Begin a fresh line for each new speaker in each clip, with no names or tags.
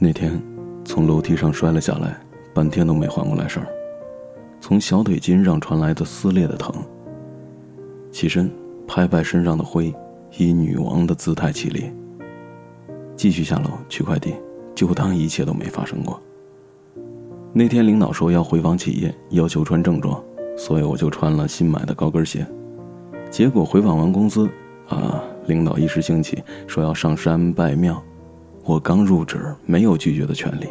那天，从楼梯上摔了下来，半天都没缓过来神儿。从小腿筋上传来的撕裂的疼。起身，拍拍身上的灰，以女王的姿态起立。继续下楼取快递，就当一切都没发生过。那天领导说要回访企业，要求穿正装，所以我就穿了新买的高跟鞋。结果回访完公司，啊，领导一时兴起说要上山拜庙，我刚入职，没有拒绝的权利。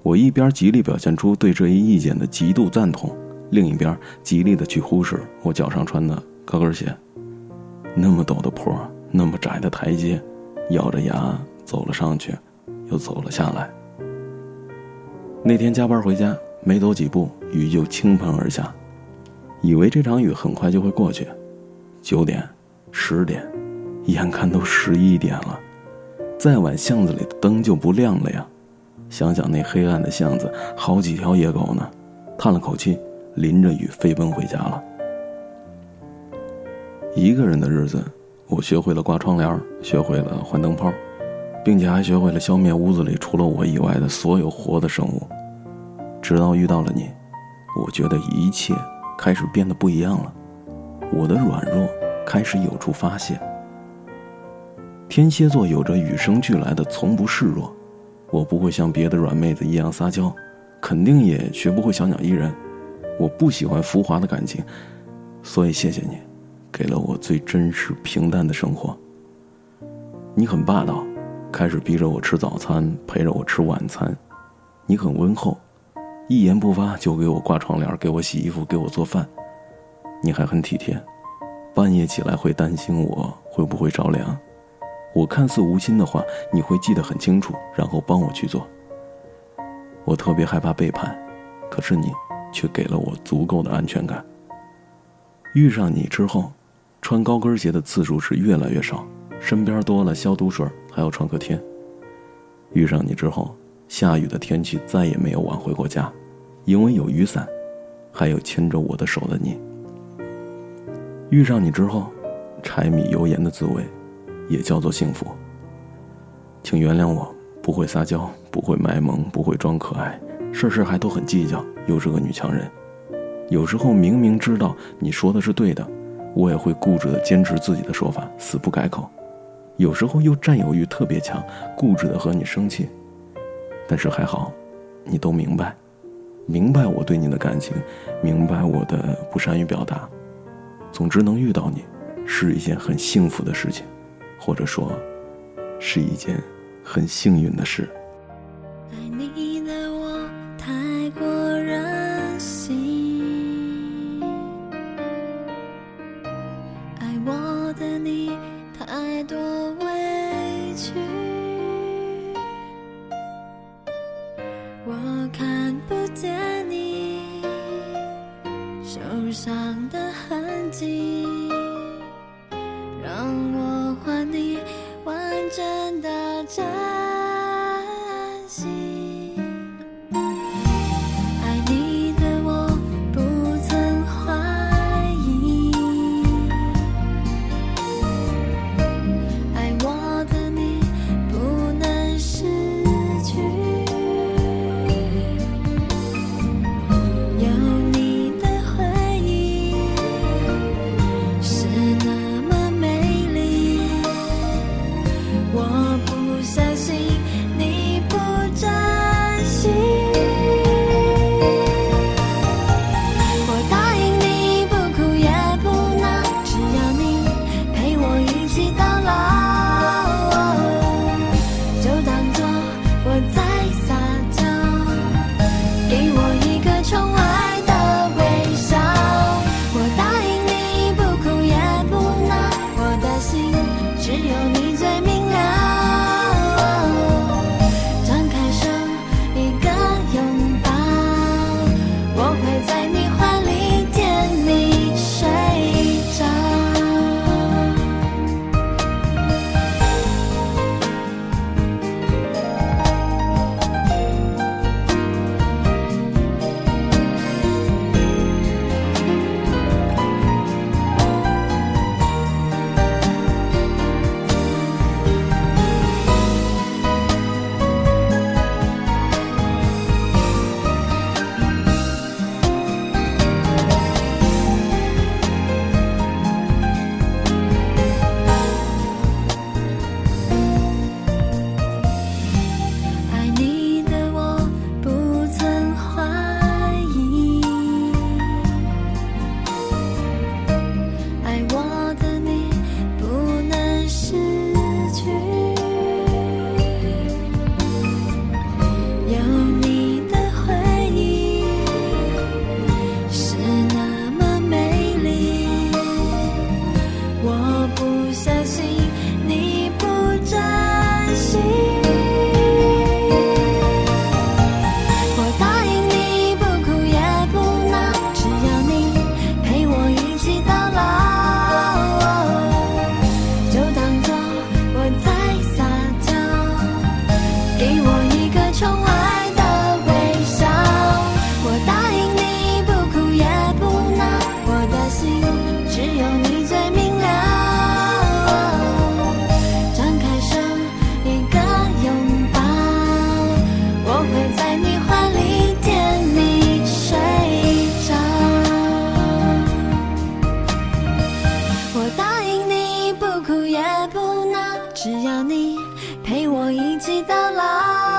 我一边极力表现出对这一意见的极度赞同，另一边极力的去忽视我脚上穿的高跟鞋。那么陡的坡，那么窄的台阶，咬着牙走了上去，又走了下来。那天加班回家，没走几步，雨就倾盆而下，以为这场雨很快就会过去。九点，十点，眼看都十一点了，再晚巷子里的灯就不亮了呀。想想那黑暗的巷子，好几条野狗呢，叹了口气，淋着雨飞奔回家了。一个人的日子，我学会了挂窗帘，学会了换灯泡，并且还学会了消灭屋子里除了我以外的所有活的生物。直到遇到了你，我觉得一切开始变得不一样了，我的软弱开始有处发泄。天蝎座有着与生俱来的从不示弱。我不会像别的软妹子一样撒娇，肯定也学不会小鸟依人。我不喜欢浮华的感情，所以谢谢你，给了我最真实平淡的生活。你很霸道，开始逼着我吃早餐，陪着我吃晚餐。你很温厚，一言不发就给我挂窗帘，给我洗衣服，给我做饭。你还很体贴，半夜起来会担心我会不会着凉。我看似无心的话，你会记得很清楚，然后帮我去做。我特别害怕背叛，可是你却给了我足够的安全感。遇上你之后，穿高跟鞋的次数是越来越少，身边多了消毒水，还有创可贴。遇上你之后，下雨的天气再也没有晚回过家，因为有雨伞，还有牵着我的手的你。遇上你之后，柴米油盐的滋味。也叫做幸福。请原谅我，不会撒娇，不会卖萌，不会装可爱，事事还都很计较，又是个女强人。有时候明明知道你说的是对的，我也会固执的坚持自己的说法，死不改口。有时候又占有欲特别强，固执的和你生气。但是还好，你都明白，明白我对你的感情，明白我的不善于表达。总之，能遇到你，是一件很幸福的事情。或者说，是一件很幸运的事。
爱你的我太过任性，爱我的你太多委屈，真只要你陪我一起到老。